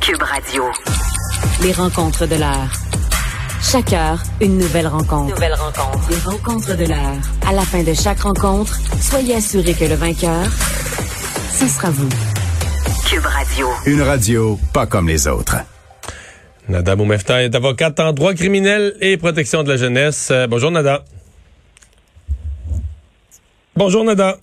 Cube Radio. Les rencontres de l'heure. Chaque heure, une nouvelle rencontre. Nouvelle rencontre. Les rencontres de l'heure. À la fin de chaque rencontre, soyez assurés que le vainqueur, ce sera vous. Cube Radio. Une radio pas comme les autres. Nada Boumefta est avocate en droit criminel et protection de la jeunesse. Euh, bonjour Nada. Bonjour Nada.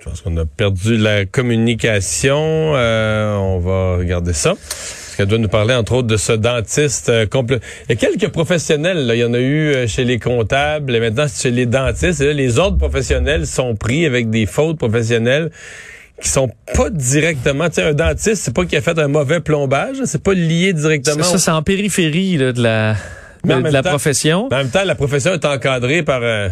Je pense qu'on a perdu la communication. Euh, on va regarder ça. Parce qu'elle doit nous parler, entre autres, de ce dentiste euh, complet. Il y a quelques professionnels. Là. Il y en a eu euh, chez les comptables et maintenant c'est chez les dentistes. Et là, les autres professionnels sont pris avec des fautes professionnelles qui sont pas directement. Tu sais, un dentiste, c'est pas qu'il a fait un mauvais plombage. C'est pas lié directement. Ça, au- c'est en périphérie là, de la, de, la temps- profession. Mais en même temps, la profession est encadrée par euh,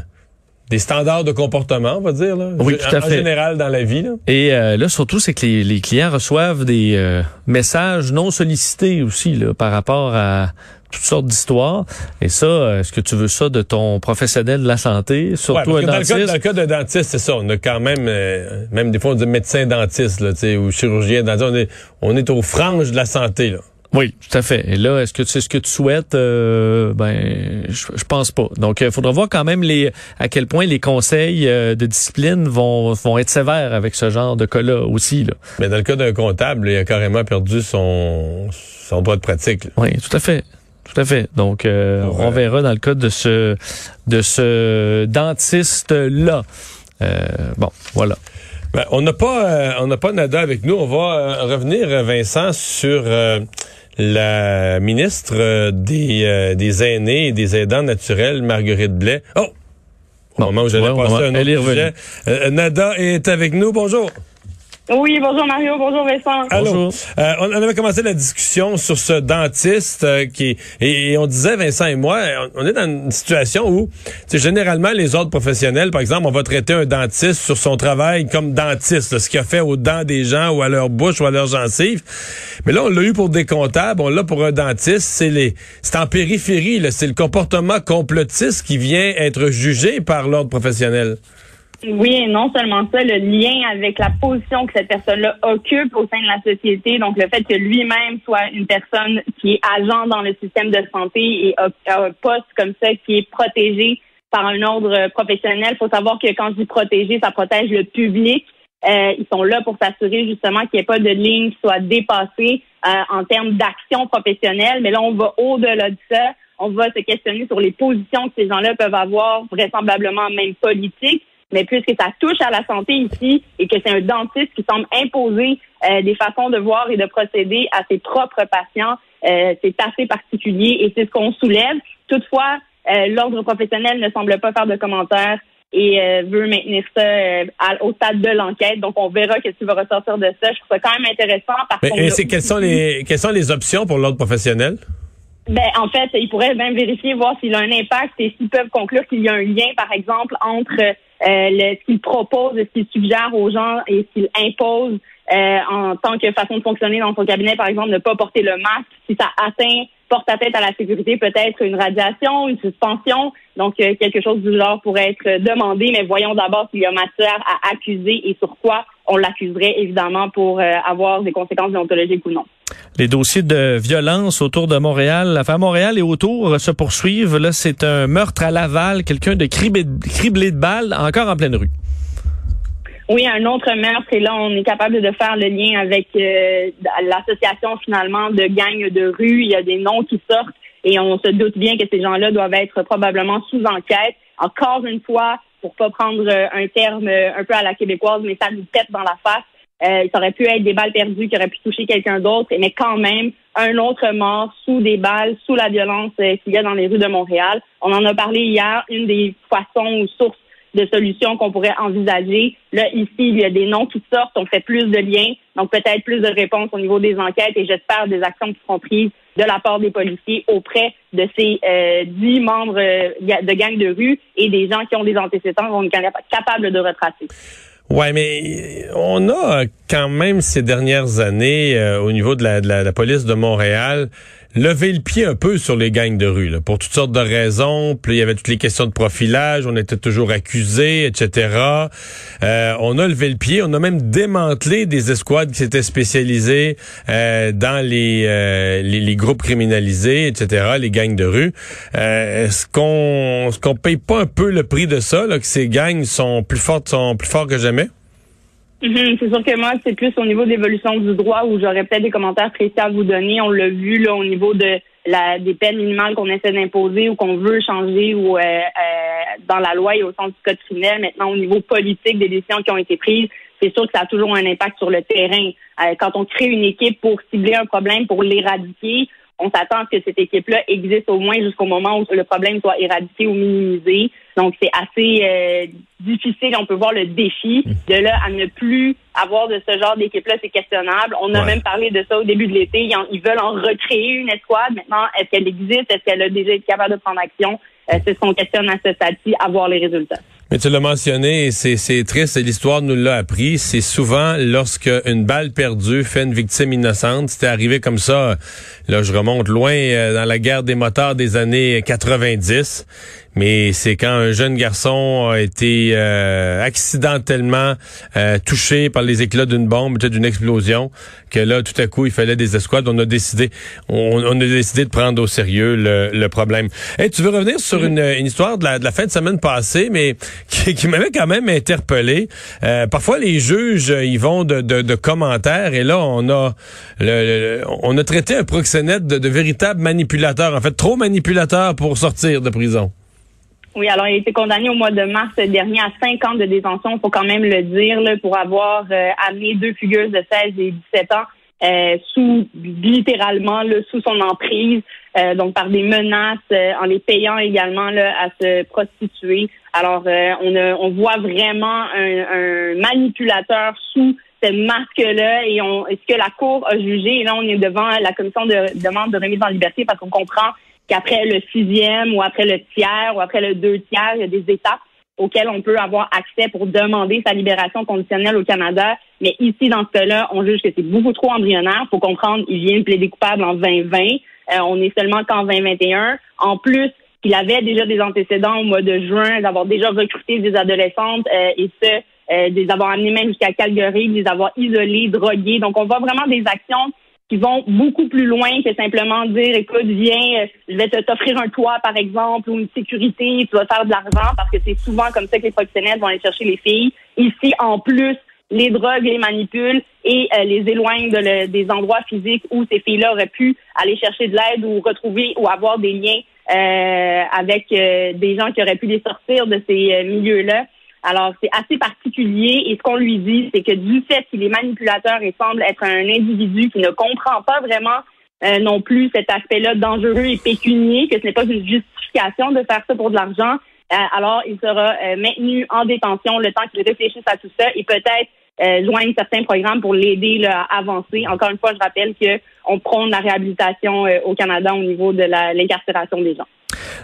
des standards de comportement, on va dire. Là. Oui, En- tout à En fait. général, dans la vie. Là. Et euh, là, surtout, c'est que les, les clients reçoivent des euh, messages non sollicités aussi là, par rapport à toutes sortes d'histoires. Et ça, est-ce que tu veux ça de ton professionnel de la santé, Ouais, surtout parce un que dans, le cas, dentiste? dans le cas d'un dentiste, c'est ça. On a quand même, euh, même des fois, on dit médecin dentiste, là, tu sais, ou chirurgien dentiste. On est, on est aux franges de la santé. Là. Oui, tout à fait. Et là, est-ce que c'est ce que tu souhaites? Euh, Ben, je, je pense pas. Donc, il faudra voir quand même les à quel point les conseils euh, de discipline vont vont être sévères avec ce genre de cas-là aussi. Là. Mais dans le cas d'un comptable, il a carrément perdu son, son droit de pratique. là. Oui, tout à fait. Tout à fait. Donc, euh, Ouais. on verra dans le cas de ce de ce dentiste-là. Euh, bon, voilà. Ben, on n'a pas, euh, on n'a pas Nada avec nous. On va euh, revenir, euh, Vincent, sur euh, la ministre des, euh, des aînés et des aidants naturels, Marguerite Blais. Oh! Au Bon, moment où j'allais ouais, passer un autre elle est revenue. sujet. Euh, Nada est avec nous. Bonjour. Oui, bonjour Mario, bonjour Vincent. Allô. Bonjour. Euh, on on avait commencé la discussion sur ce dentiste euh, qui et, et on disait Vincent et moi, on, on est dans une situation où c'est généralement les autres professionnels, par exemple, on va traiter un dentiste sur son travail comme dentiste, là, ce qu'il a fait aux dents des gens ou à leur bouche ou à leurs gencives. Mais là, on l'a eu pour des comptables, on l'a pour un dentiste, c'est les c'est en périphérie, là, c'est le comportement complotiste qui vient être jugé par l'ordre professionnel. Oui, et non seulement ça, le lien avec la position que cette personne-là occupe au sein de la société, donc le fait que lui-même soit une personne qui est agent dans le système de santé et a, un poste comme ça qui est protégé par un ordre professionnel. Il faut savoir que quand je dis protégé, ça protège le public. Euh, ils sont là pour s'assurer justement qu'il n'y ait pas de ligne qui soit dépassée euh, en termes d'action professionnelle. Mais là, on va au-delà de ça. On va se questionner sur les positions que ces gens-là peuvent avoir, vraisemblablement même politiques. Mais puisque ça touche à la santé ici et que c'est un dentiste qui semble imposer euh, des façons de voir et de procéder à ses propres patients, euh, c'est assez particulier et c'est ce qu'on soulève. Toutefois, euh, l'ordre professionnel ne semble pas faire de commentaires et euh, veut maintenir ça euh, à- au stade de l'enquête. Donc, on verra qu'est-ce qui va ressortir de ça. Je trouve ça quand même intéressant parce Mais, et a quelles sont les quelles sont les options pour l'ordre professionnel? ben, en fait, ils pourraient même vérifier, voir s'il a un impact et s'ils peuvent conclure qu'il y a un lien, par exemple, entre le, ce qu'il propose, ce qu'il suggère aux gens et ce qu'il impose euh, en tant que façon de fonctionner dans son cabinet, par exemple, ne pas porter le masque. Si ça atteint, porte à tête à la sécurité, peut-être une radiation, une suspension. Donc, euh, quelque chose du genre pourrait être demandé, mais voyons d'abord s'il y a matière à accuser et sur quoi on l'accuserait, évidemment, pour euh, avoir des conséquences déontologiques ou non. Les dossiers de violence autour de Montréal, l'affaire Montréal et autour se poursuivent. Là, c'est un meurtre à Laval, quelqu'un de criblé, criblé de balles, encore en pleine rue. Oui, un autre meurtre, et là, on est capable de faire le lien avec euh, l'association finalement de gangs de rue. Il y a des noms qui sortent et on se doute bien que ces gens-là doivent être probablement sous enquête. Encore une fois, pour pas prendre euh, un terme euh, un peu à la québécoise, mais ça nous pète dans la face. Euh, ça aurait pu être des balles perdues qui auraient pu toucher quelqu'un d'autre, mais quand même, un autre mort sous des balles, sous la violence euh, qu'il y a dans les rues de Montréal. On en a parlé hier. Une des façons ou sources de solutions qu'on pourrait envisager. Là, ici, il y a des noms qui sortent, on fait plus de liens, donc peut-être plus de réponses au niveau des enquêtes et j'espère des actions qui seront prises de la part des policiers auprès de ces euh, dix membres euh, de gangs de rue et des gens qui ont des antécédents qu'on est capable de retracer. Ouais, mais on a quand même ces dernières années euh, au niveau de la, police de Montréal levé le pied un peu sur les gangs de rue, pour toutes sortes de raisons. Puis il y avait toutes les questions de profilage, on était toujours accusés, etc. Euh, on a levé le pied, on a même démantelé des escouades qui s'étaient spécialisées euh, dans les, euh, les, groupes criminalisés, etc. Les gangs de rue. est-ce qu'on est-ce paye pas un peu le prix de ça, là, que ces gangs sont plus fortes, sont plus forts que jamais? Mhm, c'est sûr que moi, c'est plus au niveau de l'évolution du droit où j'aurais peut-être des commentaires précis à vous donner. On l'a vu là au niveau de la des peines minimales qu'on essaie d'imposer ou qu'on veut changer ou euh, euh, dans la loi et au sens du code criminel. Maintenant, au niveau politique des décisions qui ont été prises, c'est sûr que ça a toujours un impact sur le terrain. Euh, quand on crée une équipe pour cibler un problème, pour l'éradiquer, on s'attend à ce que cette équipe-là existe au moins jusqu'au moment où le problème soit éradiqué ou minimisé. Donc, c'est assez euh, difficile. On peut voir le défi de là à ne plus avoir de ce genre d'équipe-là. C'est questionnable. On a même parlé de ça au début de l'été. Ils, veulent en recréer une escouade. Maintenant, est-ce qu'elle existe? Est-ce qu'elle a déjà été capable de prendre action? Euh, c'est ce qu'on questionne à ce stade-ci, à voir les résultats. Mais tu l'as mentionné, c'est triste, l'histoire nous l'a appris. C'est souvent lorsque une balle perdue fait une victime innocente. C'était arrivé comme ça, là je remonte loin, euh, dans la guerre des moteurs des années 90 mais c'est quand un jeune garçon a été euh, accidentellement euh, touché par les éclats d'une bombe, d'une explosion, que là, tout à coup, il fallait des escouades. On a décidé, on, a décidé de prendre au sérieux le, problème. Hey, tu veux revenir sur une, histoire de la, de la, fin de semaine passée, mais qui, m'avait quand même interpellé. Euh, parfois, les juges, ils vont de, de, commentaires, et là, on a, le, on a traité un proxénète de, de véritable manipulateur, en fait, trop manipulateur pour sortir de prison. Oui, alors il a été condamné au mois de mars dernier à cinq ans de détention, il faut quand même le dire, là, pour avoir euh, amené deux figures de 16 et 17 ans euh, sous littéralement là, sous son emprise, euh, donc par des menaces, en les payant également là, à se prostituer. Alors on, a, on voit vraiment un, un manipulateur sous ce masque-là et on est-ce que la Cour a jugé, et là on est devant la commission de demande de remise en liberté parce qu'on comprend qu'après le sixième ou après le tiers ou après le deux tiers, il y a des étapes auxquelles on peut avoir accès pour demander sa libération conditionnelle au Canada. Mais ici, dans ce cas-là, on juge que c'est beaucoup trop embryonnaire. Il faut comprendre, il vient de plaider coupable en 2020. Euh, on est seulement qu'en 2021. En plus, il avait déjà des antécédents au mois de juin, d'avoir déjà recruté des adolescentes euh, et ce, euh, des avoir amenées même jusqu'à Calgary, des avoir isolées, droguées. Donc, on voit vraiment des actions qui vont beaucoup plus loin que simplement dire écoute viens euh, je vais t'offrir un toit par exemple ou une sécurité tu vas faire de l'argent parce que c'est souvent comme ça que les professionnels vont aller chercher les filles. Ici en plus les drogues les manipulent et euh, les éloignent de des endroits physiques où ces filles-là auraient pu aller chercher de l'aide ou retrouver ou avoir des liens euh, avec des gens qui auraient pu les sortir de ces milieux-là alors, c'est assez particulier et ce qu'on lui dit, c'est que du fait qu'il est manipulateur et semble être un individu qui ne comprend pas vraiment euh, non plus cet aspect-là dangereux et pécunier, que ce n'est pas une justification de faire ça pour de l'argent, euh, alors il sera euh, maintenu en détention le temps qu'il réfléchisse à tout ça et peut-être joindre certains programmes pour l'aider à avancer. Encore une fois, je rappelle qu'on prône la réhabilitation au Canada au niveau de l'incarcération des gens.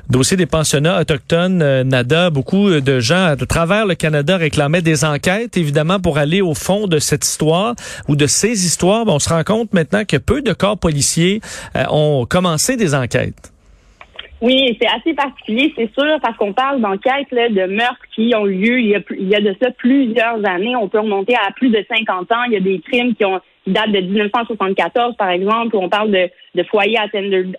Dossier des pensionnats autochtones, euh, NADA, beaucoup de gens de travers le Canada réclamaient des enquêtes, évidemment, pour aller au fond de cette histoire ou de ces histoires. on se rend compte maintenant que peu de corps policiers euh, ont commencé des enquêtes. Oui, c'est assez particulier, c'est sûr, parce qu'on parle d'enquêtes de meurtres qui ont eu lieu il y, a, il y a de ça plusieurs années. On peut remonter à plus de 50 ans. Il y a des crimes qui ont qui date de 1974, par exemple, où on parle de, de foyers à,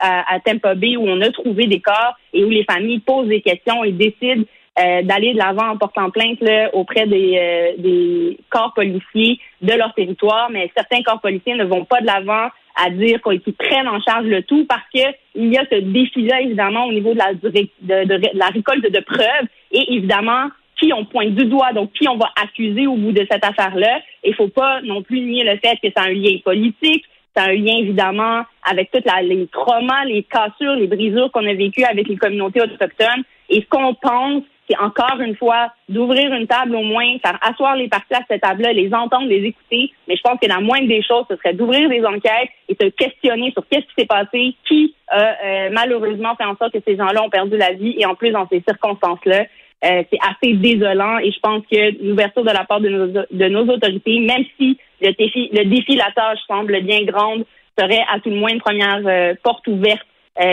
à, Tampa Bay où on a trouvé des corps et où les familles posent des questions et décident euh, d'aller de l'avant en portant plainte là, auprès des, euh, des corps policiers de leur territoire, mais certains corps policiers ne vont pas de l'avant à dire qu'ils prennent en charge le tout parce que il y a ce défi-là, évidemment, au niveau de la, de, la récolte de preuves et évidemment qui on pointe du doigt, donc qui on va accuser au bout de cette affaire-là. Il faut pas non plus nier le fait que c'est un lien politique, c'est un lien évidemment avec toutes les traumas, les cassures, les brisures qu'on a vécues avec les communautés autochtones. Et ce qu'on pense, c'est encore une fois d'ouvrir une table au moins, faire asseoir les parties à cette table-là, les entendre, les écouter. Mais je pense que la moindre des choses, ce serait d'ouvrir des enquêtes et de questionner sur qu'est-ce qui s'est passé, qui a euh, malheureusement fait en sorte que ces gens-là ont perdu la vie et en plus dans ces circonstances-là. Euh, c'est assez désolant et je pense que l'ouverture de la part de nos, de nos autorités, même si le défi, le défi, la tâche semble bien grande, serait à tout le moins une première euh, porte ouverte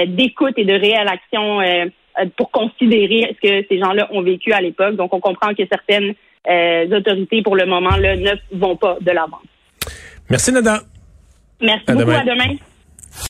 d'écoute et de réelle action euh, pour considérer ce que ces gens-là ont vécu à l'époque. Donc, on comprend que certaines euh, autorités, pour le moment, là, ne vont pas de l'avant. Merci, Nada. Merci beaucoup. À demain.